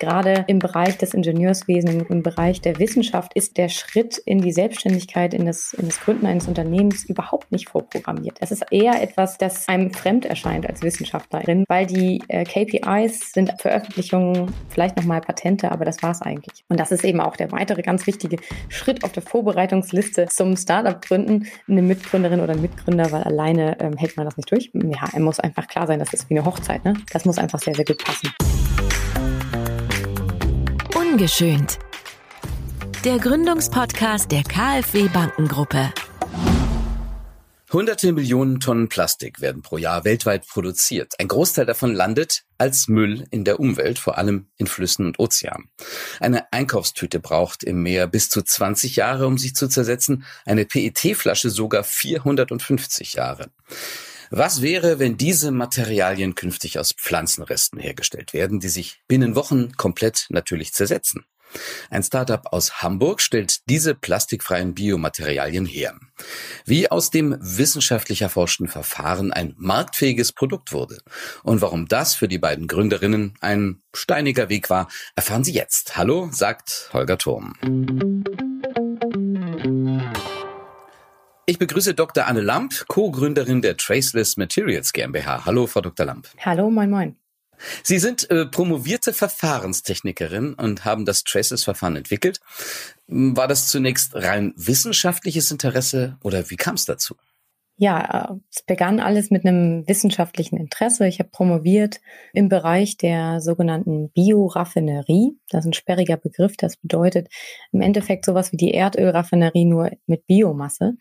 gerade im Bereich des Ingenieurswesens, im Bereich der Wissenschaft ist der Schritt in die Selbstständigkeit, in das, in das Gründen eines Unternehmens überhaupt nicht vorprogrammiert. Es ist eher etwas, das einem fremd erscheint als Wissenschaftlerin, weil die äh, KPIs sind Veröffentlichungen, vielleicht nochmal Patente, aber das war es eigentlich. Und das ist eben auch der weitere ganz wichtige Schritt auf der Vorbereitungsliste zum Startup-Gründen. Eine Mitgründerin oder ein Mitgründer, weil alleine ähm, hält man das nicht durch. Ja, er muss einfach klar sein, das ist wie eine Hochzeit. Ne? Das muss einfach sehr, sehr gut passen. Ungeschönt. Der Gründungspodcast der KfW Bankengruppe. Hunderte Millionen Tonnen Plastik werden pro Jahr weltweit produziert. Ein Großteil davon landet als Müll in der Umwelt, vor allem in Flüssen und Ozeanen. Eine Einkaufstüte braucht im Meer bis zu 20 Jahre, um sich zu zersetzen, eine PET-Flasche sogar 450 Jahre. Was wäre, wenn diese Materialien künftig aus Pflanzenresten hergestellt werden, die sich binnen Wochen komplett natürlich zersetzen? Ein Startup aus Hamburg stellt diese plastikfreien Biomaterialien her. Wie aus dem wissenschaftlich erforschten Verfahren ein marktfähiges Produkt wurde und warum das für die beiden Gründerinnen ein steiniger Weg war, erfahren Sie jetzt. Hallo, sagt Holger Turm. Ich begrüße Dr. Anne Lamp, Co-Gründerin der Traceless Materials GmbH. Hallo, Frau Dr. Lamp. Hallo, moin, moin. Sie sind äh, promovierte Verfahrenstechnikerin und haben das Traceless-Verfahren entwickelt. War das zunächst rein wissenschaftliches Interesse oder wie kam es dazu? Ja, es begann alles mit einem wissenschaftlichen Interesse. Ich habe promoviert im Bereich der sogenannten Bioraffinerie. Das ist ein sperriger Begriff. Das bedeutet im Endeffekt sowas wie die Erdölraffinerie nur mit Biomasse.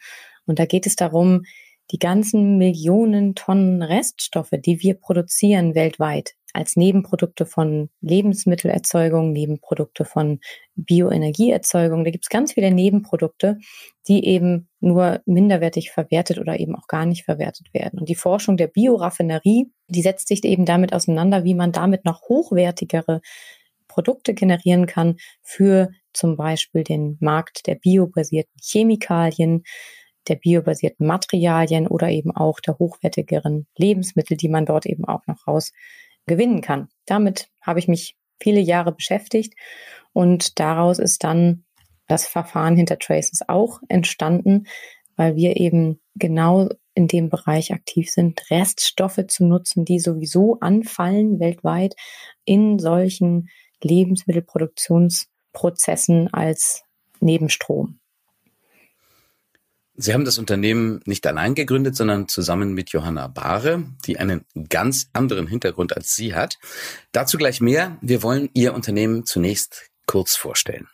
Und da geht es darum, die ganzen Millionen Tonnen Reststoffe, die wir produzieren weltweit, als Nebenprodukte von Lebensmittelerzeugung, Nebenprodukte von Bioenergieerzeugung. Da gibt es ganz viele Nebenprodukte, die eben nur minderwertig verwertet oder eben auch gar nicht verwertet werden. Und die Forschung der Bioraffinerie, die setzt sich eben damit auseinander, wie man damit noch hochwertigere Produkte generieren kann für zum Beispiel den Markt der biobasierten Chemikalien, der biobasierten Materialien oder eben auch der hochwertigeren Lebensmittel, die man dort eben auch noch raus gewinnen kann. Damit habe ich mich viele Jahre beschäftigt und daraus ist dann das Verfahren hinter Traces auch entstanden, weil wir eben genau in dem Bereich aktiv sind, Reststoffe zu nutzen, die sowieso anfallen weltweit in solchen Lebensmittelproduktionsprozessen als Nebenstrom. Sie haben das Unternehmen nicht allein gegründet, sondern zusammen mit Johanna Bahre, die einen ganz anderen Hintergrund als Sie hat. Dazu gleich mehr. Wir wollen Ihr Unternehmen zunächst kurz vorstellen.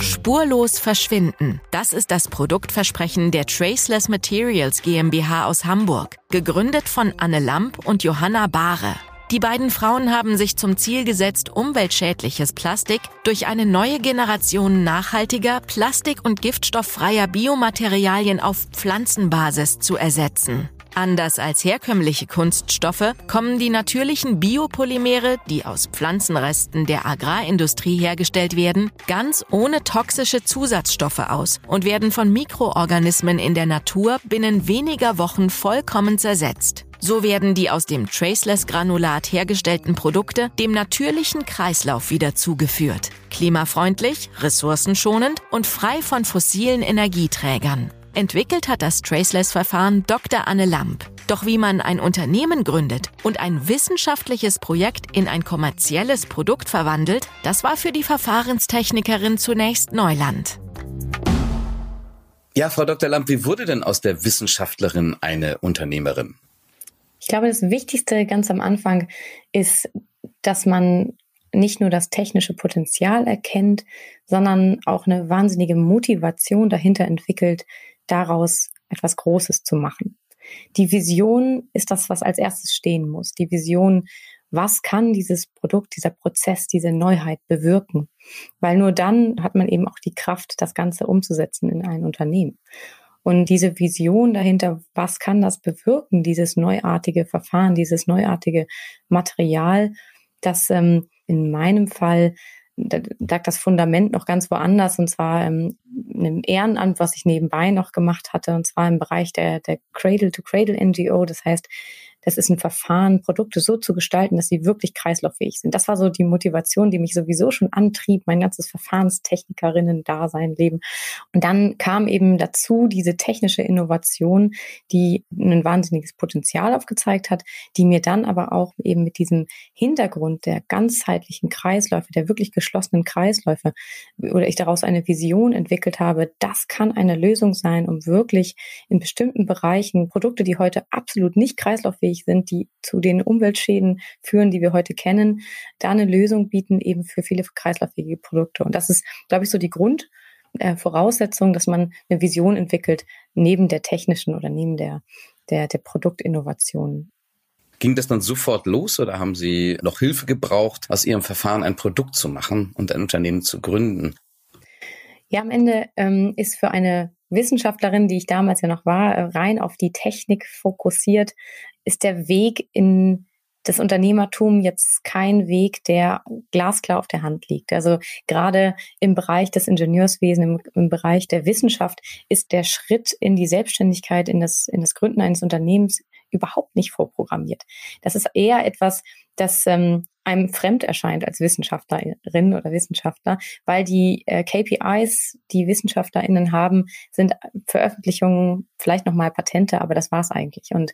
Spurlos verschwinden. Das ist das Produktversprechen der Traceless Materials GmbH aus Hamburg, gegründet von Anne Lamp und Johanna Bahre. Die beiden Frauen haben sich zum Ziel gesetzt, umweltschädliches Plastik durch eine neue Generation nachhaltiger, plastik- und giftstofffreier Biomaterialien auf Pflanzenbasis zu ersetzen. Anders als herkömmliche Kunststoffe kommen die natürlichen Biopolymere, die aus Pflanzenresten der Agrarindustrie hergestellt werden, ganz ohne toxische Zusatzstoffe aus und werden von Mikroorganismen in der Natur binnen weniger Wochen vollkommen zersetzt. So werden die aus dem Traceless-Granulat hergestellten Produkte dem natürlichen Kreislauf wieder zugeführt. Klimafreundlich, ressourcenschonend und frei von fossilen Energieträgern. Entwickelt hat das Traceless-Verfahren Dr. Anne Lamp. Doch wie man ein Unternehmen gründet und ein wissenschaftliches Projekt in ein kommerzielles Produkt verwandelt, das war für die Verfahrenstechnikerin zunächst Neuland. Ja, Frau Dr. Lamp, wie wurde denn aus der Wissenschaftlerin eine Unternehmerin? Ich glaube, das Wichtigste ganz am Anfang ist, dass man nicht nur das technische Potenzial erkennt, sondern auch eine wahnsinnige Motivation dahinter entwickelt, daraus etwas Großes zu machen. Die Vision ist das, was als erstes stehen muss. Die Vision, was kann dieses Produkt, dieser Prozess, diese Neuheit bewirken? Weil nur dann hat man eben auch die Kraft, das Ganze umzusetzen in ein Unternehmen. Und diese Vision dahinter, was kann das bewirken, dieses neuartige Verfahren, dieses neuartige Material, das ähm, in meinem Fall da lag das Fundament noch ganz woanders und zwar ähm, in einem Ehrenamt, was ich nebenbei noch gemacht hatte und zwar im Bereich der, der Cradle-to-Cradle NGO. Das heißt, das ist ein Verfahren, Produkte so zu gestalten, dass sie wirklich kreislauffähig sind. Das war so die Motivation, die mich sowieso schon antrieb, mein ganzes Verfahrenstechnikerinnen-Dasein, Leben. Und dann kam eben dazu diese technische Innovation, die ein wahnsinniges Potenzial aufgezeigt hat, die mir dann aber auch eben mit diesem Hintergrund der ganzheitlichen Kreisläufe, der wirklich geschlossenen Kreisläufe, oder ich daraus eine Vision entwickelt habe, das kann eine Lösung sein, um wirklich in bestimmten Bereichen Produkte, die heute absolut nicht kreislauffähig sind, die zu den Umweltschäden führen, die wir heute kennen, da eine Lösung bieten eben für viele kreislauffähige Produkte. Und das ist, glaube ich, so die Grundvoraussetzung, dass man eine Vision entwickelt, neben der technischen oder neben der, der, der Produktinnovation. Ging das dann sofort los oder haben Sie noch Hilfe gebraucht, aus Ihrem Verfahren ein Produkt zu machen und ein Unternehmen zu gründen? Ja, am Ende ähm, ist für eine Wissenschaftlerin, die ich damals ja noch war, äh, rein auf die Technik fokussiert, ist der Weg in das Unternehmertum jetzt kein Weg, der glasklar auf der Hand liegt. Also gerade im Bereich des Ingenieurswesens, im, im, Bereich der Wissenschaft ist der Schritt in die Selbstständigkeit, in das, in das Gründen eines Unternehmens überhaupt nicht vorprogrammiert. Das ist eher etwas, das ähm, einem fremd erscheint als Wissenschaftlerin oder Wissenschaftler, weil die äh, KPIs, die WissenschaftlerInnen haben, sind Veröffentlichungen, vielleicht nochmal Patente, aber das war's eigentlich. Und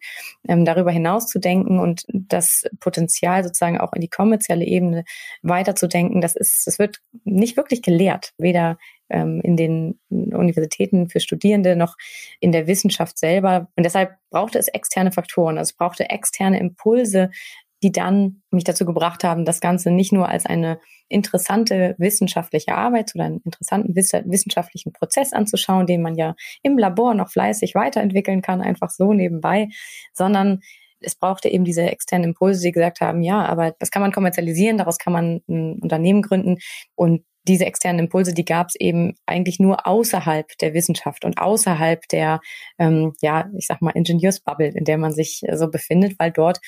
ähm, darüber hinaus zu denken und das Potenzial sozusagen auch in die kommerzielle Ebene weiterzudenken, das ist, das wird nicht wirklich gelehrt, weder ähm, in den Universitäten für Studierende noch in der Wissenschaft selber. Und deshalb brauchte es externe Faktoren, also es brauchte externe Impulse, die dann mich dazu gebracht haben, das Ganze nicht nur als eine interessante wissenschaftliche Arbeit oder einen interessanten wissenschaftlichen Prozess anzuschauen, den man ja im Labor noch fleißig weiterentwickeln kann, einfach so nebenbei, sondern es brauchte eben diese externen Impulse, die gesagt haben, ja, aber das kann man kommerzialisieren, daraus kann man ein Unternehmen gründen. Und diese externen Impulse, die gab es eben eigentlich nur außerhalb der Wissenschaft und außerhalb der, ähm, ja, ich sag mal, Ingenieursbubble, in der man sich äh, so befindet, weil dort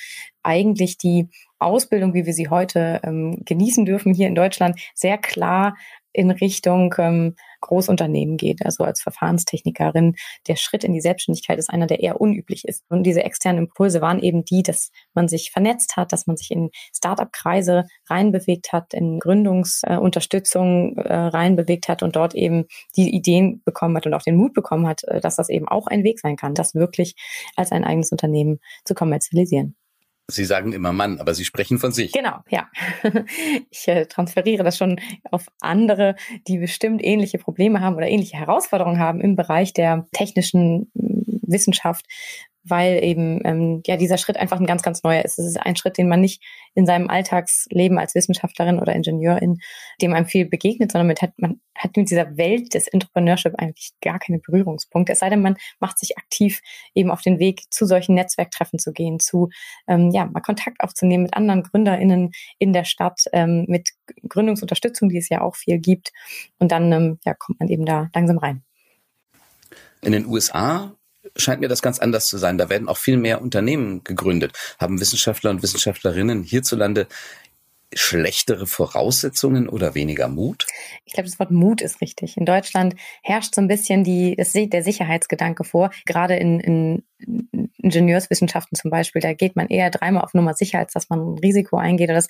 eigentlich die Ausbildung, wie wir sie heute ähm, genießen dürfen hier in Deutschland, sehr klar in Richtung ähm, Großunternehmen geht. Also als Verfahrenstechnikerin, der Schritt in die Selbstständigkeit ist einer, der eher unüblich ist. Und diese externen Impulse waren eben die, dass man sich vernetzt hat, dass man sich in Startup-Kreise reinbewegt hat, in Gründungsunterstützung äh, reinbewegt hat und dort eben die Ideen bekommen hat und auch den Mut bekommen hat, äh, dass das eben auch ein Weg sein kann, das wirklich als ein eigenes Unternehmen zu kommerzialisieren. Sie sagen immer Mann, aber Sie sprechen von sich. Genau, ja. Ich äh, transferiere das schon auf andere, die bestimmt ähnliche Probleme haben oder ähnliche Herausforderungen haben im Bereich der technischen Wissenschaft, weil eben ähm, ja dieser Schritt einfach ein ganz, ganz neuer ist. Es ist ein Schritt, den man nicht in seinem Alltagsleben als Wissenschaftlerin oder Ingenieurin, dem einem viel begegnet, sondern mit hat, man hat mit dieser Welt des Entrepreneurship eigentlich gar keine Berührungspunkte. Es sei denn, man macht sich aktiv eben auf den Weg, zu solchen Netzwerktreffen zu gehen, zu ähm, ja mal Kontakt aufzunehmen mit anderen GründerInnen in der Stadt, ähm, mit Gründungsunterstützung, die es ja auch viel gibt. Und dann ähm, ja, kommt man eben da langsam rein. In den USA scheint mir das ganz anders zu sein. Da werden auch viel mehr Unternehmen gegründet. Haben Wissenschaftler und Wissenschaftlerinnen hierzulande schlechtere Voraussetzungen oder weniger Mut? Ich glaube, das Wort Mut ist richtig. In Deutschland herrscht so ein bisschen die, das, der Sicherheitsgedanke vor. Gerade in, in Ingenieurswissenschaften zum Beispiel, da geht man eher dreimal auf Nummer sicher, als dass man ein Risiko eingeht. Und das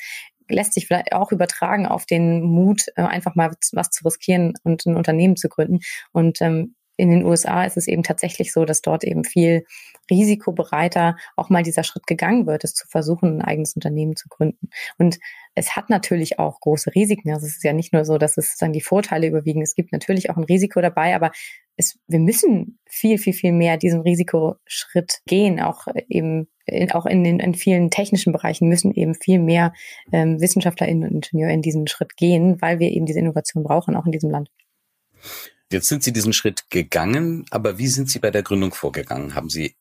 lässt sich vielleicht auch übertragen auf den Mut, äh, einfach mal was zu riskieren und ein Unternehmen zu gründen. Und ähm, in den USA ist es eben tatsächlich so, dass dort eben viel risikobereiter auch mal dieser Schritt gegangen wird, es zu versuchen, ein eigenes Unternehmen zu gründen. Und es hat natürlich auch große Risiken. Also es ist ja nicht nur so, dass es sozusagen die Vorteile überwiegen. Es gibt natürlich auch ein Risiko dabei, aber es, wir müssen viel, viel, viel mehr diesen Risikoschritt gehen. Auch eben, auch in den in vielen technischen Bereichen müssen eben viel mehr ähm, WissenschaftlerInnen und Ingenieure in diesen Schritt gehen, weil wir eben diese Innovation brauchen, auch in diesem Land. Jetzt sind Sie diesen Schritt gegangen, aber wie sind Sie bei der Gründung vorgegangen? Haben Sie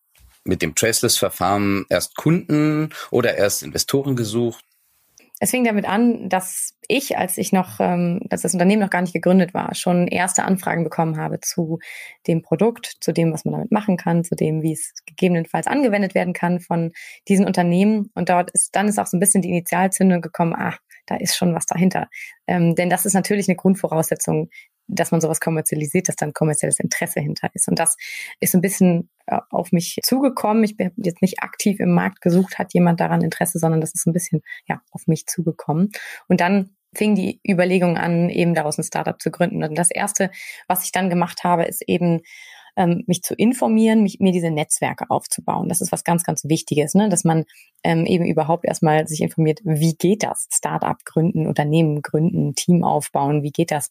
mit dem Traceless-Verfahren erst Kunden oder erst Investoren gesucht? Es fing damit an, dass ich, als ich noch, ähm, dass das Unternehmen noch gar nicht gegründet war, schon erste Anfragen bekommen habe zu dem Produkt, zu dem, was man damit machen kann, zu dem, wie es gegebenenfalls angewendet werden kann von diesen Unternehmen. Und dort ist, dann ist auch so ein bisschen die Initialzündung gekommen, ah, da ist schon was dahinter. Ähm, denn das ist natürlich eine Grundvoraussetzung, dass man sowas kommerzialisiert, dass dann kommerzielles Interesse hinter ist. Und das ist ein bisschen äh, auf mich zugekommen. Ich bin jetzt nicht aktiv im Markt gesucht, hat jemand daran Interesse, sondern das ist ein bisschen ja auf mich zugekommen. Und dann fing die Überlegung an, eben daraus ein Startup zu gründen. Und das erste, was ich dann gemacht habe, ist eben ähm, mich zu informieren, mich, mir diese Netzwerke aufzubauen. Das ist was ganz, ganz Wichtiges, ne? dass man ähm, eben überhaupt erstmal sich informiert, wie geht das? Startup gründen, Unternehmen gründen, Team aufbauen, wie geht das?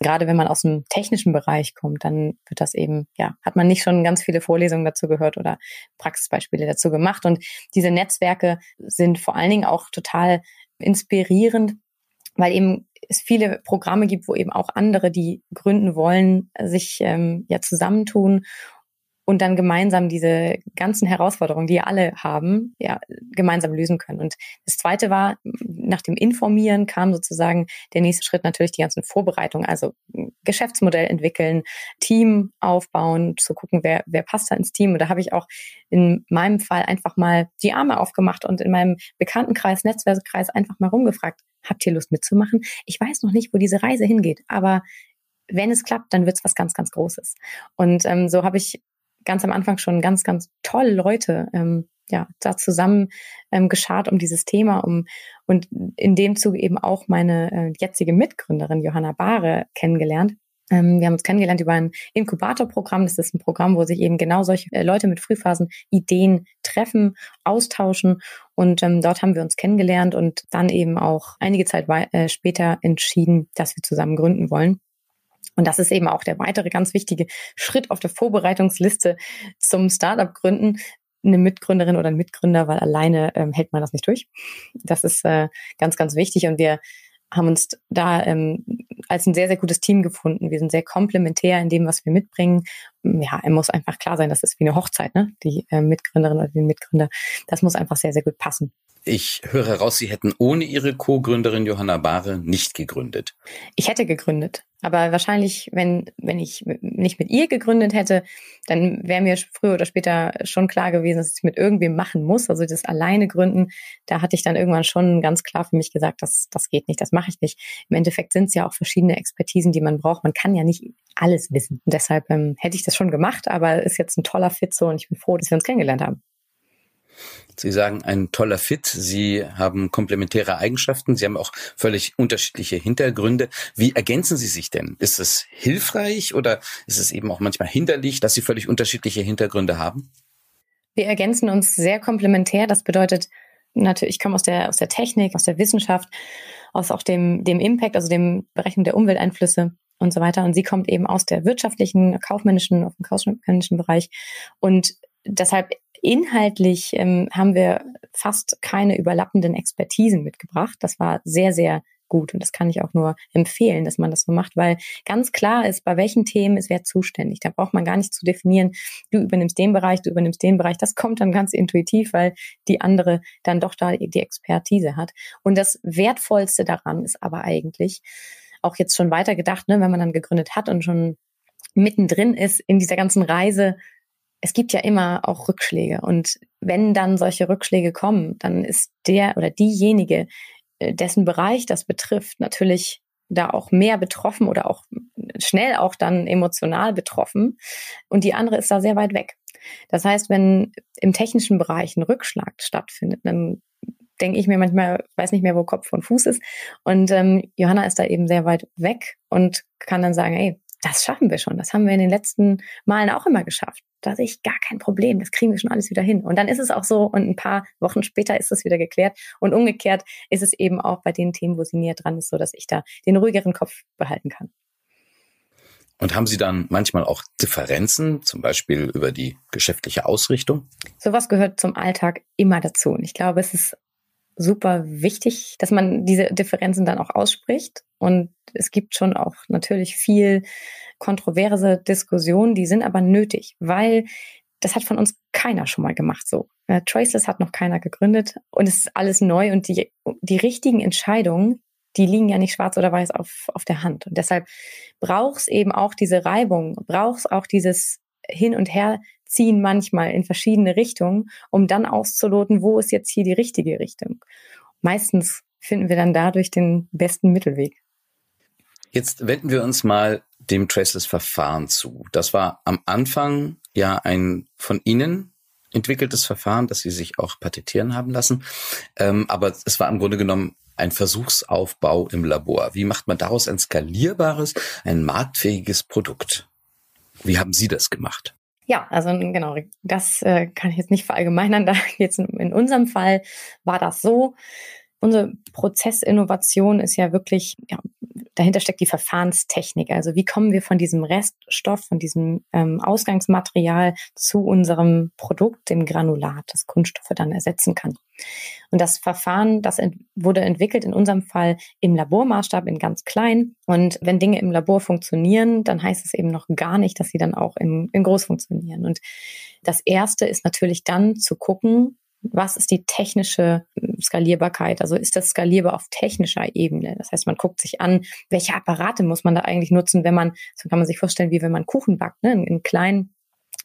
Gerade wenn man aus dem technischen Bereich kommt, dann wird das eben, ja, hat man nicht schon ganz viele Vorlesungen dazu gehört oder Praxisbeispiele dazu gemacht. Und diese Netzwerke sind vor allen Dingen auch total inspirierend, weil eben es viele Programme gibt, wo eben auch andere, die gründen wollen, sich ähm, ja zusammentun und dann gemeinsam diese ganzen Herausforderungen, die alle haben, ja, gemeinsam lösen können. Und das zweite war, nach dem Informieren kam sozusagen der nächste Schritt natürlich die ganzen Vorbereitungen, also Geschäftsmodell entwickeln, Team aufbauen, zu gucken, wer, wer passt da ins Team. Und da habe ich auch in meinem Fall einfach mal die Arme aufgemacht und in meinem Bekanntenkreis, Netzwerkkreis einfach mal rumgefragt, habt ihr Lust mitzumachen? Ich weiß noch nicht, wo diese Reise hingeht, aber wenn es klappt, dann wird es was ganz, ganz Großes. Und ähm, so habe ich ganz am Anfang schon ganz, ganz tolle Leute ähm, ja, da zusammen ähm, geschart um dieses Thema, um und in dem Zuge eben auch meine äh, jetzige Mitgründerin Johanna Bahre kennengelernt. Ähm, wir haben uns kennengelernt über ein Inkubatorprogramm. Das ist ein Programm, wo sich eben genau solche äh, Leute mit Frühphasen Ideen treffen, austauschen. Und ähm, dort haben wir uns kennengelernt und dann eben auch einige Zeit äh, später entschieden, dass wir zusammen gründen wollen. Und das ist eben auch der weitere ganz wichtige Schritt auf der Vorbereitungsliste zum Startup gründen. Eine Mitgründerin oder ein Mitgründer, weil alleine ähm, hält man das nicht durch. Das ist äh, ganz, ganz wichtig. Und wir haben uns da ähm, als ein sehr, sehr gutes Team gefunden. Wir sind sehr komplementär in dem, was wir mitbringen. Ja, er muss einfach klar sein, das ist wie eine Hochzeit, ne? Die äh, Mitgründerin oder den Mitgründer. Das muss einfach sehr, sehr gut passen. Ich höre heraus, Sie hätten ohne Ihre Co-Gründerin Johanna Bahre nicht gegründet. Ich hätte gegründet. Aber wahrscheinlich, wenn, wenn ich nicht mit ihr gegründet hätte, dann wäre mir früher oder später schon klar gewesen, dass ich mit irgendwem machen muss. Also das alleine gründen, da hatte ich dann irgendwann schon ganz klar für mich gesagt, das, das geht nicht, das mache ich nicht. Im Endeffekt sind es ja auch verschiedene Expertisen, die man braucht. Man kann ja nicht alles wissen. Und deshalb ähm, hätte ich das schon gemacht, aber ist jetzt ein toller Fit so und ich bin froh, dass wir uns kennengelernt haben. Sie sagen, ein toller Fit. Sie haben komplementäre Eigenschaften. Sie haben auch völlig unterschiedliche Hintergründe. Wie ergänzen Sie sich denn? Ist es hilfreich oder ist es eben auch manchmal hinderlich, dass Sie völlig unterschiedliche Hintergründe haben? Wir ergänzen uns sehr komplementär. Das bedeutet, natürlich, ich komme aus der, aus der Technik, aus der Wissenschaft, aus auch dem, dem Impact, also dem Berechnen der Umwelteinflüsse und so weiter. Und sie kommt eben aus der wirtschaftlichen, kaufmännischen, auf dem kaufmännischen Bereich. Und deshalb Inhaltlich ähm, haben wir fast keine überlappenden Expertisen mitgebracht. Das war sehr, sehr gut und das kann ich auch nur empfehlen, dass man das so macht, weil ganz klar ist, bei welchen Themen ist wer zuständig. Da braucht man gar nicht zu definieren, du übernimmst den Bereich, du übernimmst den Bereich. Das kommt dann ganz intuitiv, weil die andere dann doch da die Expertise hat. Und das Wertvollste daran ist aber eigentlich, auch jetzt schon weiter gedacht, ne, wenn man dann gegründet hat und schon mittendrin ist in dieser ganzen Reise, es gibt ja immer auch Rückschläge. Und wenn dann solche Rückschläge kommen, dann ist der oder diejenige, äh, dessen Bereich das betrifft, natürlich da auch mehr betroffen oder auch schnell auch dann emotional betroffen. Und die andere ist da sehr weit weg. Das heißt, wenn im technischen Bereich ein Rückschlag stattfindet, dann denke ich mir manchmal, weiß nicht mehr, wo Kopf und Fuß ist. Und ähm, Johanna ist da eben sehr weit weg und kann dann sagen, ey, das schaffen wir schon. Das haben wir in den letzten Malen auch immer geschafft. Da sehe ich gar kein Problem. Das kriegen wir schon alles wieder hin. Und dann ist es auch so und ein paar Wochen später ist es wieder geklärt. Und umgekehrt ist es eben auch bei den Themen, wo sie näher dran ist, so dass ich da den ruhigeren Kopf behalten kann. Und haben Sie dann manchmal auch Differenzen, zum Beispiel über die geschäftliche Ausrichtung? Sowas gehört zum Alltag immer dazu. Und ich glaube, es ist super wichtig, dass man diese Differenzen dann auch ausspricht. Und es gibt schon auch natürlich viel kontroverse Diskussionen, die sind aber nötig, weil das hat von uns keiner schon mal gemacht so. Äh, Traceless hat noch keiner gegründet und es ist alles neu und die, die richtigen Entscheidungen, die liegen ja nicht schwarz oder weiß auf, auf der Hand. Und deshalb braucht es eben auch diese Reibung, braucht es auch dieses Hin und Her ziehen manchmal in verschiedene Richtungen, um dann auszuloten, wo ist jetzt hier die richtige Richtung. Meistens finden wir dann dadurch den besten Mittelweg. Jetzt wenden wir uns mal dem Traceless-Verfahren zu. Das war am Anfang ja ein von Ihnen entwickeltes Verfahren, das Sie sich auch patentieren haben lassen. Ähm, aber es war im Grunde genommen ein Versuchsaufbau im Labor. Wie macht man daraus ein skalierbares, ein marktfähiges Produkt? Wie haben Sie das gemacht? Ja, also genau, das äh, kann ich jetzt nicht verallgemeinern. Da jetzt in unserem Fall war das so. Unsere Prozessinnovation ist ja wirklich ja, dahinter steckt die Verfahrenstechnik. Also wie kommen wir von diesem Reststoff, von diesem ähm, Ausgangsmaterial zu unserem Produkt, dem Granulat, das Kunststoffe dann ersetzen kann. Und das Verfahren, das ent wurde entwickelt in unserem Fall im Labormaßstab in ganz klein. Und wenn Dinge im Labor funktionieren, dann heißt es eben noch gar nicht, dass sie dann auch in, in groß funktionieren. Und das erste ist natürlich dann zu gucken, was ist die technische hm, Skalierbarkeit? Also ist das skalierbar auf technischer Ebene? Das heißt, man guckt sich an, welche Apparate muss man da eigentlich nutzen, wenn man, so kann man sich vorstellen, wie wenn man Kuchen backt, ne? in, in kleinen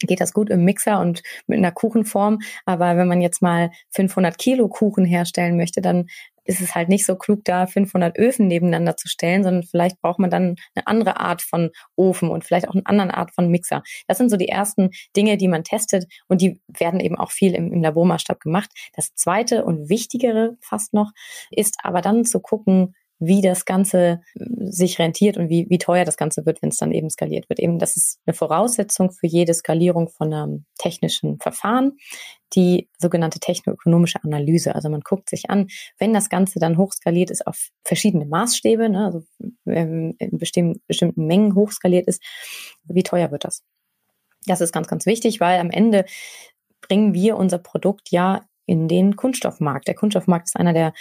geht das gut im Mixer und mit einer Kuchenform. Aber wenn man jetzt mal 500 Kilo Kuchen herstellen möchte, dann ist es halt nicht so klug, da 500 Öfen nebeneinander zu stellen, sondern vielleicht braucht man dann eine andere Art von Ofen und vielleicht auch eine andere Art von Mixer. Das sind so die ersten Dinge, die man testet und die werden eben auch viel im, im Labormaßstab gemacht. Das zweite und wichtigere fast noch ist aber dann zu gucken, wie das Ganze äh, sich rentiert und wie, wie teuer das Ganze wird, wenn es dann eben skaliert wird. Eben, das ist eine Voraussetzung für jede Skalierung von einem technischen Verfahren, die sogenannte technoökonomische Analyse. Also man guckt sich an, wenn das Ganze dann hochskaliert ist auf verschiedene Maßstäbe, ne, also in bestimmten, bestimmten Mengen hochskaliert ist, wie teuer wird das? Das ist ganz, ganz wichtig, weil am Ende bringen wir unser Produkt ja in den Kunststoffmarkt. Der Kunststoffmarkt ist einer der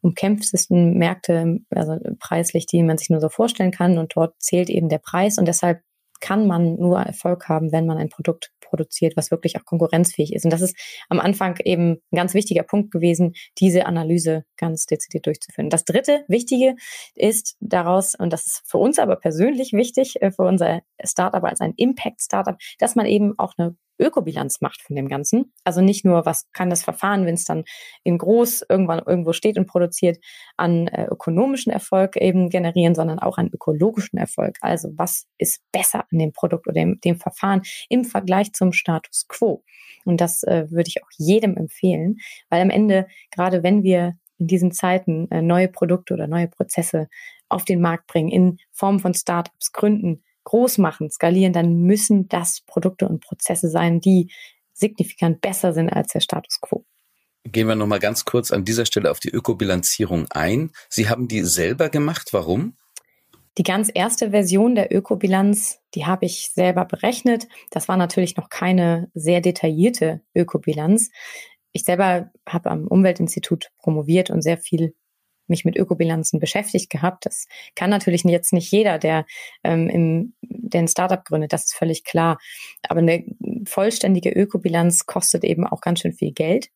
umkämpftesten Märkte, also preislich, die man sich nur so vorstellen kann. Und dort zählt eben der Preis. Und deshalb kann man nur Erfolg haben, wenn man ein Produkt produziert, was wirklich auch konkurrenzfähig ist. Und das ist am Anfang eben ein ganz wichtiger Punkt gewesen, diese Analyse ganz dezidiert durchzuführen. Das dritte Wichtige ist daraus, und das ist für uns aber persönlich wichtig, äh, für unser Startup als ein Impact-Startup, dass man eben auch eine Ökobilanz macht von dem Ganzen. Also nicht nur, was kann das Verfahren, wenn es dann in groß irgendwann irgendwo steht und produziert, an äh, ökonomischen Erfolg eben generieren, sondern auch an ökologischen Erfolg. Also was ist besser an dem Produkt oder dem, dem Verfahren im Vergleich zum Status quo? Und das äh, würde ich auch jedem empfehlen, weil am Ende, gerade wenn wir in diesen Zeiten äh, neue Produkte oder neue Prozesse auf den Markt bringen, in Form von Startups gründen, groß machen, skalieren, dann müssen das Produkte und Prozesse sein, die signifikant besser sind als der Status quo. Gehen wir nochmal ganz kurz an dieser Stelle auf die Ökobilanzierung ein. Sie haben die selber gemacht. Warum? Die ganz erste Version der Ökobilanz, die habe ich selber berechnet. Das war natürlich noch keine sehr detaillierte Ökobilanz. Ich selber habe am Umweltinstitut promoviert und sehr viel mich mit Ökobilanzen beschäftigt gehabt. Das kann natürlich jetzt nicht jeder, der ähm, im, der ein Startup gründet, das ist völlig klar. Aber eine vollständige Ökobilanz kostet eben auch ganz schön viel Geld.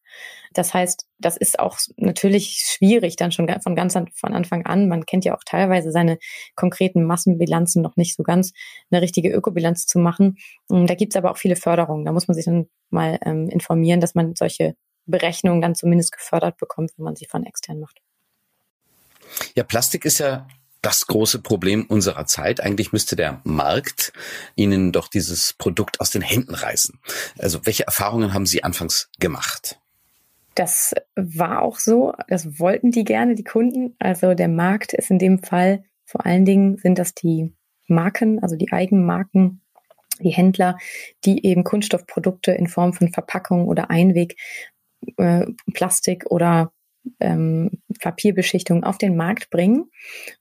Das heißt, das ist auch natürlich schwierig dann schon von ganz an, von Anfang an. Man kennt ja auch teilweise seine konkreten Massenbilanzen noch nicht so ganz, eine richtige Ökobilanz zu machen. Da gibt es aber auch viele Förderungen. Da muss man sich dann mal ähm, informieren, dass man solche Berechnungen dann zumindest gefördert bekommt, wenn man sie von extern macht. Ja, Plastik ist ja das große Problem unserer Zeit. Eigentlich müsste der Markt Ihnen doch dieses Produkt aus den Händen reißen. Also welche Erfahrungen haben Sie anfangs gemacht? Das war auch so. Das wollten die gerne, die Kunden. Also der Markt ist in dem Fall vor allen Dingen sind das die Marken, also die Eigenmarken, die Händler, die eben Kunststoffprodukte in Form von Verpackung oder Einweg, äh, Plastik oder ähm, Papierbeschichtung auf den Markt bringen.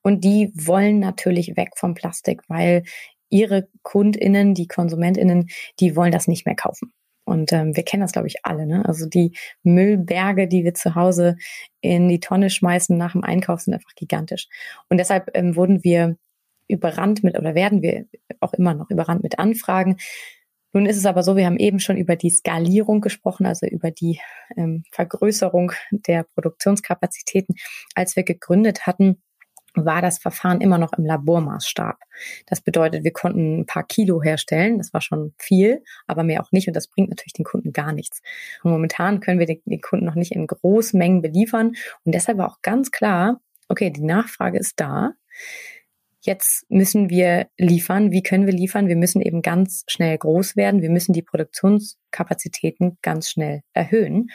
Und die wollen natürlich weg vom Plastik, weil ihre KundInnen, die KonsumentInnen, die wollen das nicht mehr kaufen. Und ähm, wir kennen das, glaube ich, alle. Ne? Also die Müllberge, die wir zu Hause in die Tonne schmeißen nach dem Einkauf, sind einfach gigantisch. Und deshalb ähm, wurden wir überrannt mit oder werden wir auch immer noch überrannt mit Anfragen. Nun ist es aber so, wir haben eben schon über die Skalierung gesprochen, also über die ähm, Vergrößerung der Produktionskapazitäten. Als wir gegründet hatten, war das Verfahren immer noch im Labormaßstab. Das bedeutet, wir konnten ein paar Kilo herstellen. Das war schon viel, aber mehr auch nicht. Und das bringt natürlich den Kunden gar nichts. Und momentan können wir den, den Kunden noch nicht in Großmengen beliefern. Und deshalb war auch ganz klar, okay, die Nachfrage ist da. Jetzt müssen wir liefern. Wie können wir liefern? Wir müssen eben ganz schnell groß werden. Wir müssen die Produktionskapazitäten ganz schnell erhöhen. Und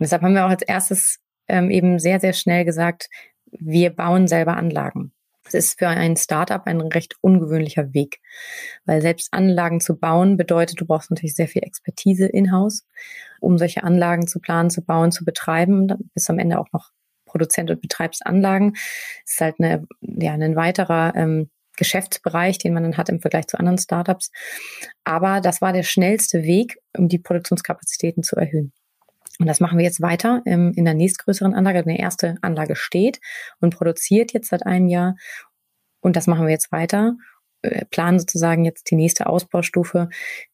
deshalb haben wir auch als erstes ähm, eben sehr, sehr schnell gesagt, wir bauen selber Anlagen. Das ist für ein Startup ein recht ungewöhnlicher Weg, weil selbst Anlagen zu bauen bedeutet, du brauchst natürlich sehr viel Expertise in-house, um solche Anlagen zu planen, zu bauen, zu betreiben. Bist du am Ende auch noch Produzent und betreibst Anlagen. Das ist halt eine, ja, ein weiterer ähm, Geschäftsbereich, den man dann hat im Vergleich zu anderen Startups. Aber das war der schnellste Weg, um die Produktionskapazitäten zu erhöhen. Und das machen wir jetzt weiter ähm, in der nächstgrößeren Anlage. Eine erste Anlage steht und produziert jetzt seit einem Jahr. Und das machen wir jetzt weiter. Äh, planen sozusagen jetzt die nächste Ausbaustufe,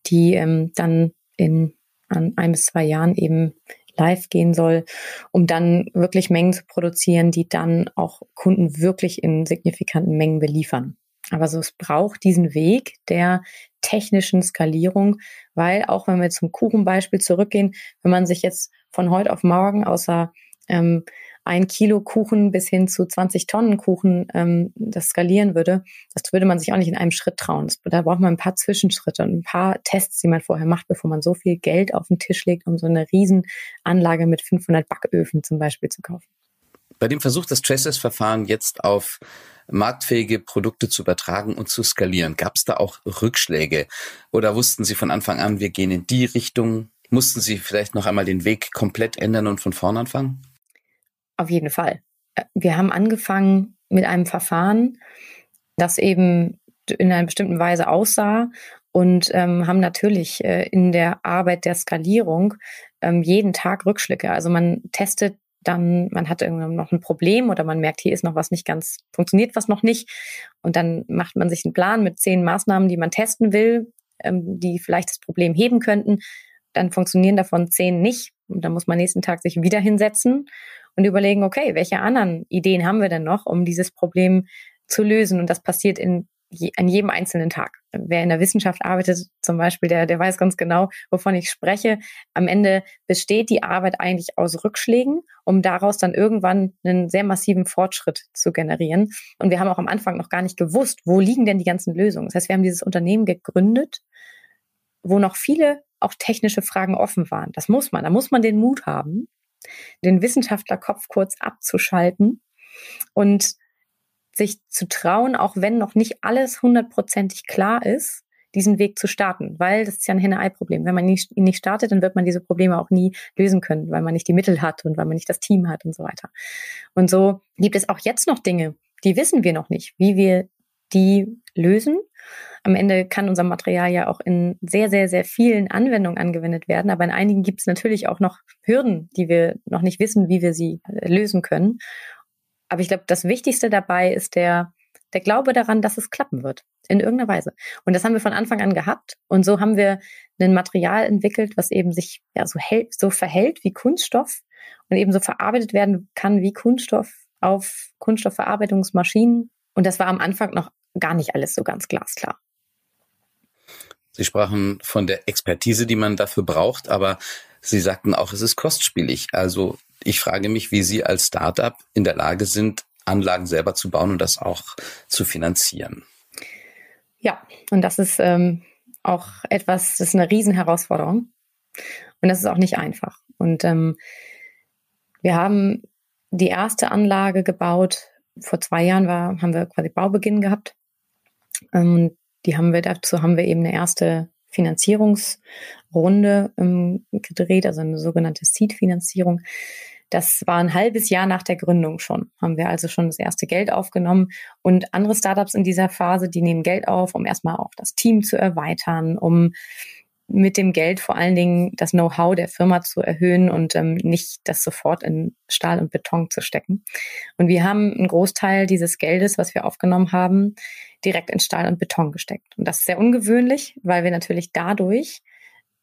die ähm, dann in an ein bis zwei Jahren eben live gehen soll, um dann wirklich Mengen zu produzieren, die dann auch Kunden wirklich in signifikanten Mengen beliefern. Aber so, es braucht diesen Weg der technischen Skalierung, weil auch wenn wir zum Kuchenbeispiel zurückgehen, wenn man sich jetzt von heute auf morgen außer ähm, ein Kilo Kuchen bis hin zu 20 Tonnen Kuchen ähm, das skalieren würde, das würde man sich auch nicht in einem Schritt trauen. Da braucht man ein paar Zwischenschritte und ein paar Tests, die man vorher macht, bevor man so viel Geld auf den Tisch legt, um so eine Riesenanlage mit 500 Backöfen zum Beispiel zu kaufen. Bei dem Versuch, das Traceless-Verfahren jetzt auf marktfähige Produkte zu übertragen und zu skalieren, gab es da auch Rückschläge? Oder wussten Sie von Anfang an, wir gehen in die Richtung? Mussten Sie vielleicht noch einmal den Weg komplett ändern und von vorn anfangen? Auf jeden Fall. Äh, wir haben angefangen mit einem Verfahren, das eben in einer bestimmten Weise aussah und ähm, haben natürlich äh, in der Arbeit der Skalierung ähm, jeden Tag Rückschläge. Also man testet dann, man hat irgendwie noch ein Problem oder man merkt, hier ist noch was nicht ganz, funktioniert was noch nicht. Und dann macht man sich einen Plan mit zehn Maßnahmen, die man testen will, ähm, die vielleicht das Problem heben könnten. Dann funktionieren davon zehn nicht. Und dann muss man nächsten Tag sich wieder hinsetzen und überlegen, okay, welche anderen Ideen haben wir denn noch, um dieses Problem zu lösen? Und das passiert in an jedem einzelnen Tag. Wer in der Wissenschaft arbeitet, zum Beispiel, der, der weiß ganz genau, wovon ich spreche. Am Ende besteht die Arbeit eigentlich aus Rückschlägen, um daraus dann irgendwann einen sehr massiven Fortschritt zu generieren. Und wir haben auch am Anfang noch gar nicht gewusst, wo liegen denn die ganzen Lösungen. Das heißt, wir haben dieses Unternehmen gegründet, wo noch viele auch technische Fragen offen waren. Das muss man. Da muss man den Mut haben, den Wissenschaftlerkopf kurz abzuschalten und sich zu trauen, auch wenn noch nicht alles hundertprozentig klar ist, diesen Weg zu starten, weil das ist ja ein Henne-Ei-Problem. Wenn man ihn nicht startet, dann wird man diese Probleme auch nie lösen können, weil man nicht die Mittel hat und weil man nicht das Team hat und so weiter. Und so gibt es auch jetzt noch Dinge, die wissen wir noch nicht, wie wir die lösen. Am Ende kann unser Material ja auch in sehr, sehr, sehr vielen Anwendungen angewendet werden, aber in einigen gibt es natürlich auch noch Hürden, die wir noch nicht wissen, wie wir sie äh, lösen können. Aber ich glaube, das Wichtigste dabei ist der, der Glaube daran, dass es klappen wird. In irgendeiner Weise. Und das haben wir von Anfang an gehabt. Und so haben wir ein Material entwickelt, was eben sich ja so, hält, so verhält wie Kunststoff und eben so verarbeitet werden kann wie Kunststoff auf Kunststoffverarbeitungsmaschinen. Und das war am Anfang noch gar nicht alles so ganz glasklar. Sie sprachen von der Expertise, die man dafür braucht, aber Sie sagten auch, es ist kostspielig. Also ich frage mich, wie Sie als Startup in der Lage sind, Anlagen selber zu bauen und das auch zu finanzieren. Ja, und das ist ähm, auch etwas, das ist eine Riesenherausforderung. Und das ist auch nicht einfach. Und ähm, wir haben die erste Anlage gebaut. Vor zwei Jahren war, haben wir quasi Baubeginn gehabt. Ähm, die haben wir, dazu haben wir eben eine erste Finanzierungsrunde ähm, gedreht, also eine sogenannte Seed-Finanzierung. Das war ein halbes Jahr nach der Gründung schon. Haben wir also schon das erste Geld aufgenommen. Und andere Startups in dieser Phase, die nehmen Geld auf, um erstmal auch das Team zu erweitern, um mit dem Geld vor allen Dingen das Know-how der Firma zu erhöhen und ähm, nicht das sofort in Stahl und Beton zu stecken. Und wir haben einen Großteil dieses Geldes, was wir aufgenommen haben, direkt in Stahl und Beton gesteckt. Und das ist sehr ungewöhnlich, weil wir natürlich dadurch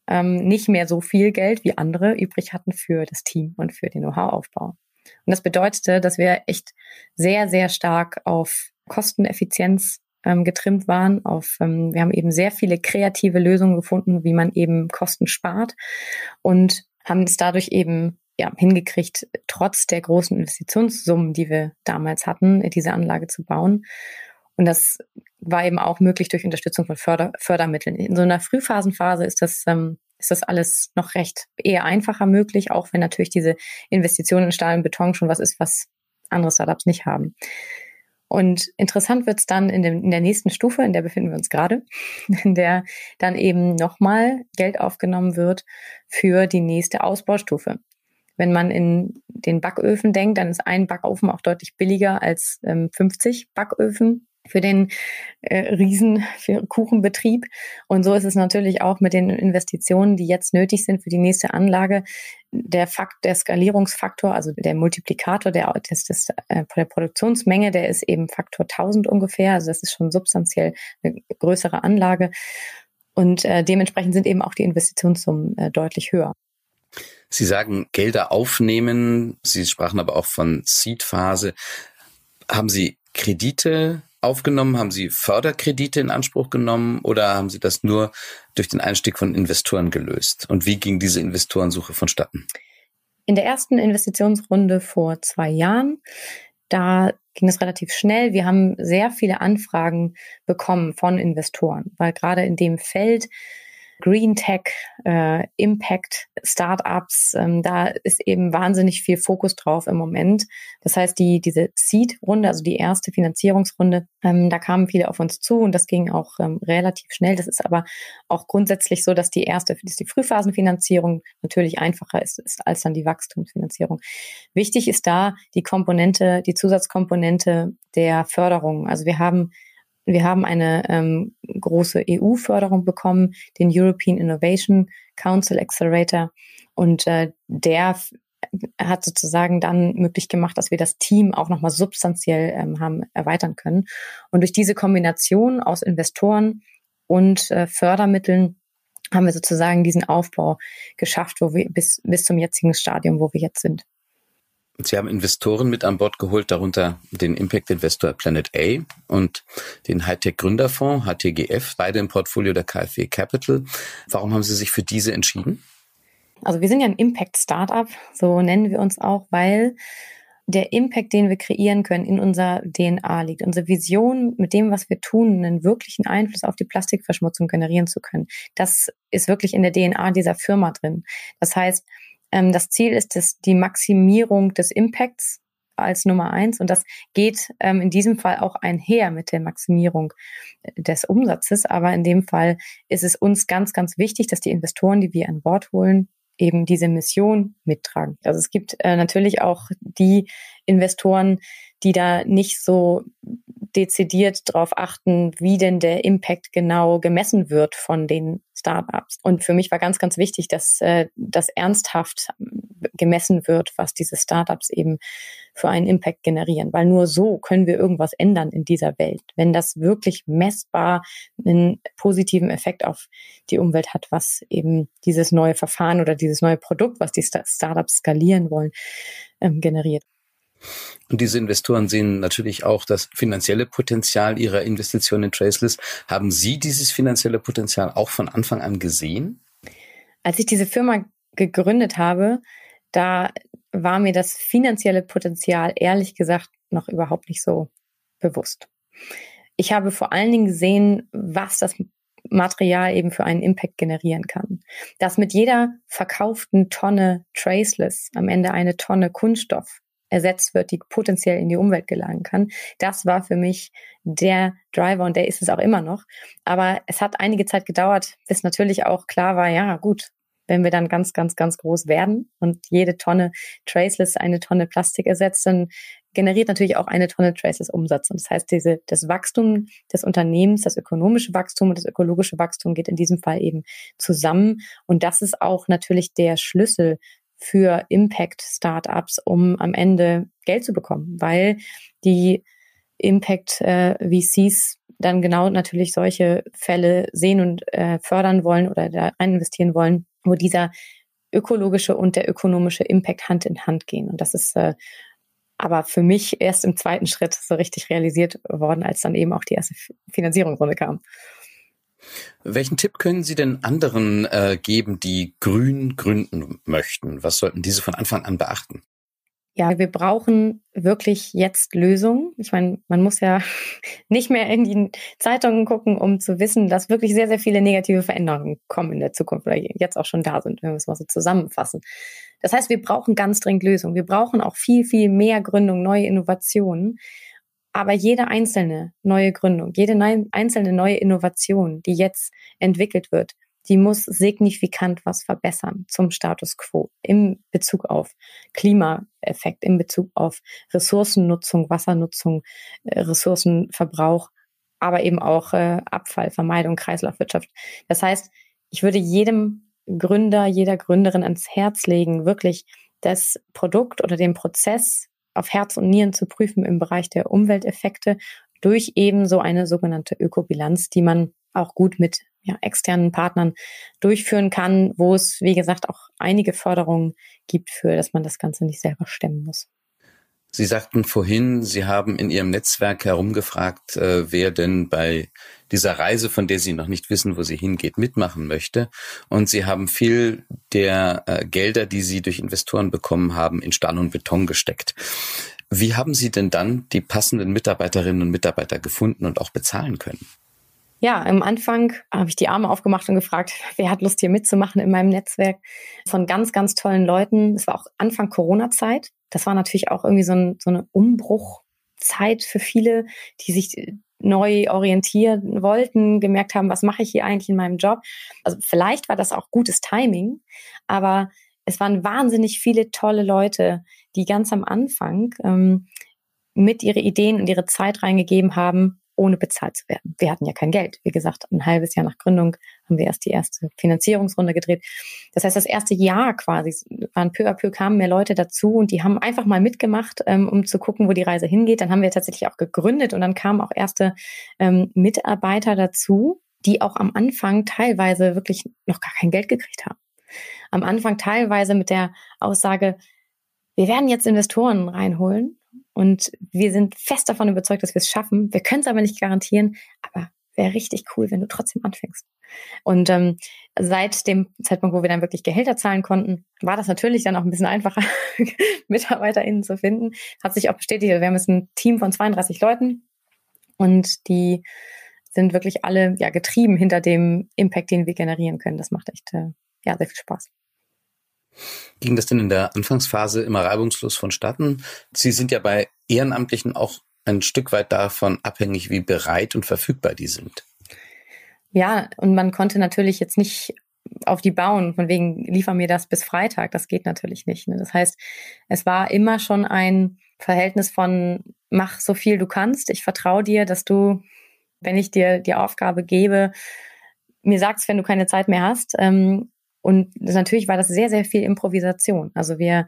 ähm, nicht mehr so viel Geld wie andere übrig hatten für das Team und für den Know-how-Aufbau. Und das bedeutete, dass wir echt sehr, sehr stark auf Kosteneffizienz ähm, getrimmt waren. Auf, ähm, wir haben eben sehr viele kreative Lösungen gefunden, wie man eben Kosten spart und haben es dadurch eben ja, hingekriegt, trotz der großen Investitionssummen, die wir damals hatten, diese Anlage zu bauen. Und das war eben auch möglich durch Unterstützung von Förder Fördermitteln. In so einer Frühphasenphase ist das, ähm, ist das alles noch recht eher einfacher möglich, auch wenn natürlich diese Investitionen in Stahl und Beton schon was ist, was andere Startups nicht haben. Und interessant wird es dann in, dem, in der nächsten Stufe, in der befinden wir uns gerade, in der dann eben nochmal Geld aufgenommen wird für die nächste Ausbaustufe. Wenn man in den Backöfen denkt, dann ist ein Backofen auch deutlich billiger als ähm, 50 Backöfen für den äh, Riesen, für Kuchenbetrieb. Und so ist es natürlich auch mit den Investitionen, die jetzt nötig sind für die nächste Anlage. Der Fakt, der Skalierungsfaktor, also der Multiplikator der, des, des, äh, der Produktionsmenge, der ist eben Faktor 1000 ungefähr. Also das ist schon substanziell eine größere Anlage. Und äh, dementsprechend sind eben auch die Investitionssummen äh, deutlich höher. Sie sagen Gelder aufnehmen. Sie sprachen aber auch von Seed-Phase. Haben Sie Kredite aufgenommen? Haben Sie Förderkredite in Anspruch genommen oder haben Sie das nur durch den Einstieg von Investoren gelöst? Und wie ging diese Investorensuche vonstatten? In der ersten Investitionsrunde vor zwei Jahren, da ging es relativ schnell. Wir haben sehr viele Anfragen bekommen von Investoren, weil gerade in dem Feld Green Tech, äh, Impact, Startups, ähm, da ist eben wahnsinnig viel Fokus drauf im Moment. Das heißt, die, diese Seed-Runde, also die erste Finanzierungsrunde, ähm, da kamen viele auf uns zu und das ging auch ähm, relativ schnell. Das ist aber auch grundsätzlich so, dass die erste, dass die Frühphasenfinanzierung natürlich einfacher ist, ist als dann die Wachstumsfinanzierung. Wichtig ist da die Komponente, die Zusatzkomponente der Förderung. Also wir haben wir haben eine ähm, große EU-Förderung bekommen, den European Innovation Council Accelerator. Und äh, der hat sozusagen dann möglich gemacht, dass wir das Team auch nochmal substanziell ähm, haben erweitern können. Und durch diese Kombination aus Investoren und äh, Fördermitteln haben wir sozusagen diesen Aufbau geschafft, wo wir bis, bis zum jetzigen Stadium, wo wir jetzt sind. Sie haben Investoren mit an Bord geholt, darunter den Impact Investor Planet A und den Hightech Gründerfonds HTGF, beide im Portfolio der KfW Capital. Warum haben Sie sich für diese entschieden? Also wir sind ja ein Impact Startup, so nennen wir uns auch, weil der Impact, den wir kreieren können, in unserer DNA liegt. Unsere Vision, mit dem, was wir tun, einen wirklichen Einfluss auf die Plastikverschmutzung generieren zu können. Das ist wirklich in der DNA dieser Firma drin. Das heißt, ähm, das Ziel ist es die Maximierung des Impacts als Nummer eins. Und das geht ähm, in diesem Fall auch einher mit der Maximierung äh, des Umsatzes. Aber in dem Fall ist es uns ganz, ganz wichtig, dass die Investoren, die wir an Bord holen, eben diese Mission mittragen. Also es gibt äh, natürlich auch die Investoren, die da nicht so dezidiert darauf achten, wie denn der Impact genau gemessen wird von den Startups. Und für mich war ganz, ganz wichtig, dass äh, das ernsthaft gemessen wird, was diese Startups eben für einen Impact generieren. Weil nur so können wir irgendwas ändern in dieser Welt. Wenn das wirklich messbar einen positiven Effekt auf die Umwelt hat, was eben dieses neue Verfahren oder dieses neue Produkt, was die Startups skalieren wollen, ähm, generiert. Und diese Investoren sehen natürlich auch das finanzielle Potenzial ihrer Investition in Traceless. Haben Sie dieses finanzielle Potenzial auch von Anfang an gesehen? Als ich diese Firma gegründet habe, da war mir das finanzielle Potenzial ehrlich gesagt noch überhaupt nicht so bewusst. Ich habe vor allen Dingen gesehen, was das Material eben für einen Impact generieren kann. Dass mit jeder verkauften Tonne Traceless am Ende eine Tonne Kunststoff ersetzt wird, die potenziell in die Umwelt gelangen kann. Das war für mich der Driver und der ist es auch immer noch. Aber es hat einige Zeit gedauert, bis natürlich auch klar war, ja gut, wenn wir dann ganz, ganz, ganz groß werden und jede Tonne Traceless eine Tonne Plastik ersetzt, dann generiert natürlich auch eine Tonne Traceless Umsatz. Und das heißt, diese, das Wachstum des Unternehmens, das ökonomische Wachstum und das ökologische Wachstum geht in diesem Fall eben zusammen. Und das ist auch natürlich der Schlüssel für Impact-Startups, um am Ende Geld zu bekommen, weil die Impact-VCs dann genau natürlich solche Fälle sehen und äh, fördern wollen oder da rein investieren wollen, wo dieser ökologische und der ökonomische Impact Hand in Hand gehen. Und das ist äh, aber für mich erst im zweiten Schritt so richtig realisiert worden, als dann eben auch die erste Finanzierungsrunde kam. Welchen Tipp können Sie denn anderen äh, geben, die grün gründen möchten? Was sollten diese von Anfang an beachten? Ja, wir brauchen wirklich jetzt Lösungen. Ich meine, man muss ja nicht mehr in die Zeitungen gucken, um zu wissen, dass wirklich sehr, sehr viele negative Veränderungen kommen in der Zukunft oder jetzt auch schon da sind, wenn wir es mal so zusammenfassen. Das heißt, wir brauchen ganz dringend Lösungen. Wir brauchen auch viel, viel mehr Gründung, neue Innovationen. Aber jede einzelne neue Gründung, jede einzelne neue Innovation, die jetzt entwickelt wird, die muss signifikant was verbessern zum Status quo im Bezug auf Klimaeffekt, im Bezug auf Ressourcennutzung, Wassernutzung, äh, Ressourcenverbrauch, aber eben auch äh, Abfallvermeidung, Kreislaufwirtschaft. Das heißt, ich würde jedem Gründer, jeder Gründerin ans Herz legen, wirklich das Produkt oder den Prozess auf Herz und Nieren zu prüfen im Bereich der Umwelteffekte durch eben so eine sogenannte Ökobilanz, die man auch gut mit ja, externen Partnern durchführen kann, wo es, wie gesagt, auch einige Förderungen gibt für, dass man das Ganze nicht selber stemmen muss. Sie sagten vorhin, Sie haben in Ihrem Netzwerk herumgefragt, äh, wer denn bei dieser Reise, von der Sie noch nicht wissen, wo sie hingeht, mitmachen möchte. Und Sie haben viel der äh, Gelder, die Sie durch Investoren bekommen haben, in Stahl und Beton gesteckt. Wie haben Sie denn dann die passenden Mitarbeiterinnen und Mitarbeiter gefunden und auch bezahlen können? Ja, am Anfang habe ich die Arme aufgemacht und gefragt, wer hat Lust hier mitzumachen in meinem Netzwerk von ganz, ganz tollen Leuten. Es war auch Anfang Corona-Zeit. Das war natürlich auch irgendwie so, ein, so eine Umbruchzeit für viele, die sich neu orientieren wollten, gemerkt haben, was mache ich hier eigentlich in meinem Job. Also vielleicht war das auch gutes Timing, aber es waren wahnsinnig viele tolle Leute, die ganz am Anfang ähm, mit ihre Ideen und ihre Zeit reingegeben haben, ohne bezahlt zu werden. Wir hatten ja kein Geld. Wie gesagt, ein halbes Jahr nach Gründung haben wir erst die erste Finanzierungsrunde gedreht. Das heißt, das erste Jahr quasi waren peu à peu kamen mehr Leute dazu und die haben einfach mal mitgemacht, ähm, um zu gucken, wo die Reise hingeht. Dann haben wir tatsächlich auch gegründet und dann kamen auch erste ähm, Mitarbeiter dazu, die auch am Anfang teilweise wirklich noch gar kein Geld gekriegt haben. Am Anfang teilweise mit der Aussage, wir werden jetzt Investoren reinholen und wir sind fest davon überzeugt, dass wir es schaffen. Wir können es aber nicht garantieren, aber wäre richtig cool, wenn du trotzdem anfängst. Und ähm, seit dem Zeitpunkt, wo wir dann wirklich Gehälter zahlen konnten, war das natürlich dann auch ein bisschen einfacher, MitarbeiterInnen zu finden. Hat sich auch bestätigt. Wir haben jetzt ein Team von 32 Leuten und die sind wirklich alle ja getrieben hinter dem Impact, den wir generieren können. Das macht echt äh, ja sehr viel Spaß. Ging das denn in der Anfangsphase immer reibungslos vonstatten? Sie sind ja bei Ehrenamtlichen auch ein Stück weit davon abhängig, wie bereit und verfügbar die sind. Ja, und man konnte natürlich jetzt nicht auf die bauen, von wegen, liefer mir das bis Freitag. Das geht natürlich nicht. Ne? Das heißt, es war immer schon ein Verhältnis von, mach so viel du kannst. Ich vertraue dir, dass du, wenn ich dir die Aufgabe gebe, mir sagst, wenn du keine Zeit mehr hast. Ähm, und natürlich war das sehr, sehr viel Improvisation. Also wir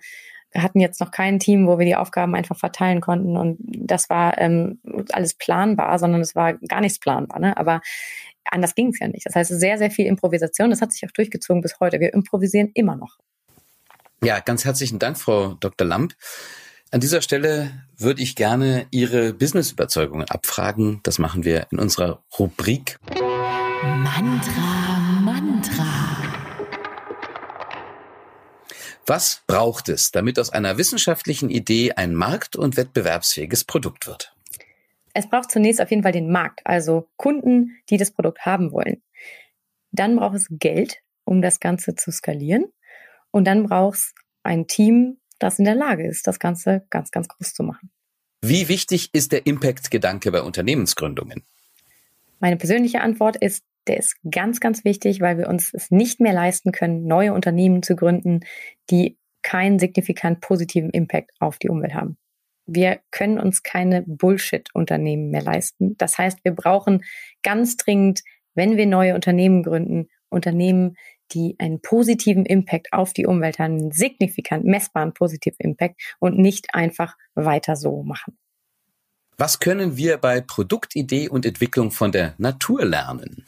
hatten jetzt noch kein Team, wo wir die Aufgaben einfach verteilen konnten und das war ähm, alles planbar, sondern es war gar nichts planbar. Ne? Aber anders ging es ja nicht. Das heißt, sehr, sehr viel Improvisation. Das hat sich auch durchgezogen bis heute. Wir improvisieren immer noch. Ja, ganz herzlichen Dank, Frau Dr. Lamp. An dieser Stelle würde ich gerne Ihre Business-Überzeugungen abfragen. Das machen wir in unserer Rubrik Mantra, Mantra. Was braucht es, damit aus einer wissenschaftlichen Idee ein markt- und wettbewerbsfähiges Produkt wird? Es braucht zunächst auf jeden Fall den Markt, also Kunden, die das Produkt haben wollen. Dann braucht es Geld, um das Ganze zu skalieren. Und dann braucht es ein Team, das in der Lage ist, das Ganze ganz, ganz groß zu machen. Wie wichtig ist der Impact-Gedanke bei Unternehmensgründungen? Meine persönliche Antwort ist der ist ganz, ganz wichtig, weil wir uns es nicht mehr leisten können, neue Unternehmen zu gründen, die keinen signifikant positiven Impact auf die Umwelt haben. Wir können uns keine Bullshit-Unternehmen mehr leisten. Das heißt, wir brauchen ganz dringend, wenn wir neue Unternehmen gründen, Unternehmen, die einen positiven Impact auf die Umwelt haben, einen signifikant messbaren positiven Impact und nicht einfach weiter so machen. Was können wir bei Produktidee und Entwicklung von der Natur lernen?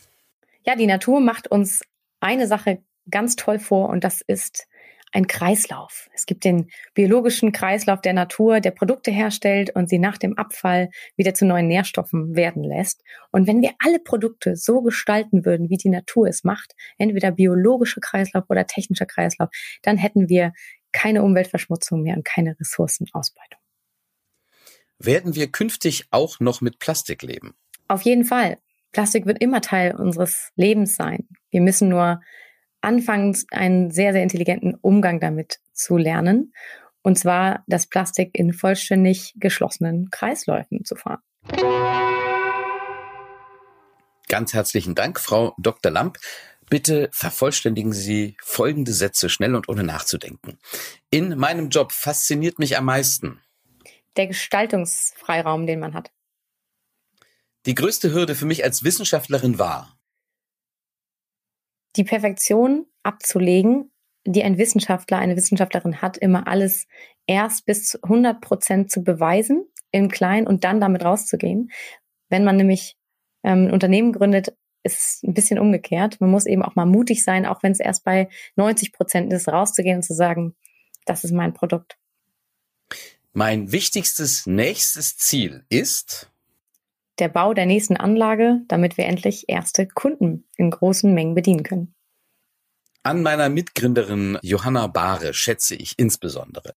Ja, die Natur macht uns eine Sache ganz toll vor und das ist ein Kreislauf. Es gibt den biologischen Kreislauf der Natur, der Produkte herstellt und sie nach dem Abfall wieder zu neuen Nährstoffen werden lässt. Und wenn wir alle Produkte so gestalten würden, wie die Natur es macht, entweder biologischer Kreislauf oder technischer Kreislauf, dann hätten wir keine Umweltverschmutzung mehr und keine Ressourcenausbeutung. Werden wir künftig auch noch mit Plastik leben? Auf jeden Fall. Plastik wird immer Teil unseres Lebens sein. Wir müssen nur anfangen, einen sehr, sehr intelligenten Umgang damit zu lernen. Und zwar das Plastik in vollständig geschlossenen Kreisläufen zu fahren. Ganz herzlichen Dank, Frau Dr. Lamp. Bitte vervollständigen Sie folgende Sätze schnell und ohne nachzudenken. In meinem Job fasziniert mich am meisten. Der Gestaltungsfreiraum, den man hat. Die größte Hürde für mich als Wissenschaftlerin war. Die Perfektion abzulegen, die ein Wissenschaftler, eine Wissenschaftlerin hat, immer alles erst bis 100 Prozent zu beweisen im Kleinen und dann damit rauszugehen. Wenn man nämlich ähm, ein Unternehmen gründet, ist es ein bisschen umgekehrt. Man muss eben auch mal mutig sein, auch wenn es erst bei 90 Prozent ist, rauszugehen und zu sagen, das ist mein Produkt. Mein wichtigstes nächstes Ziel ist der Bau der nächsten Anlage, damit wir endlich erste Kunden in großen Mengen bedienen können. An meiner Mitgründerin Johanna Bahre schätze ich insbesondere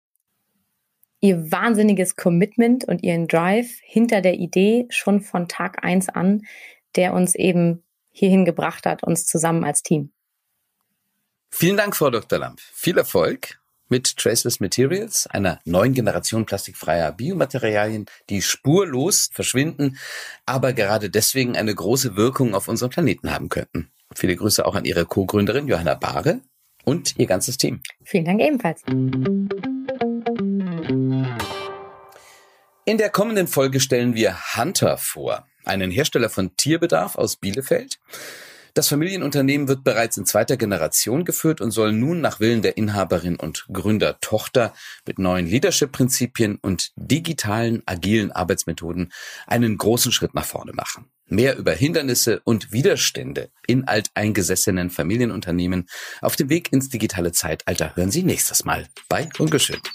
ihr wahnsinniges Commitment und ihren Drive hinter der Idee schon von Tag eins an, der uns eben hierhin gebracht hat, uns zusammen als Team. Vielen Dank, Frau Dr. Lamp. Viel Erfolg mit Traceless Materials, einer neuen Generation plastikfreier Biomaterialien, die spurlos verschwinden, aber gerade deswegen eine große Wirkung auf unseren Planeten haben könnten. Viele Grüße auch an Ihre Co-Gründerin Johanna Bahre und Ihr ganzes Team. Vielen Dank ebenfalls. In der kommenden Folge stellen wir Hunter vor, einen Hersteller von Tierbedarf aus Bielefeld. Das Familienunternehmen wird bereits in zweiter Generation geführt und soll nun nach Willen der Inhaberin und Gründertochter mit neuen Leadership-Prinzipien und digitalen, agilen Arbeitsmethoden einen großen Schritt nach vorne machen. Mehr über Hindernisse und Widerstände in alteingesessenen Familienunternehmen auf dem Weg ins digitale Zeitalter hören Sie nächstes Mal bei Ungeschönt.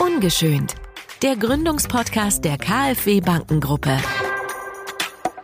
Ungeschönt. Der Gründungspodcast der KfW Bankengruppe.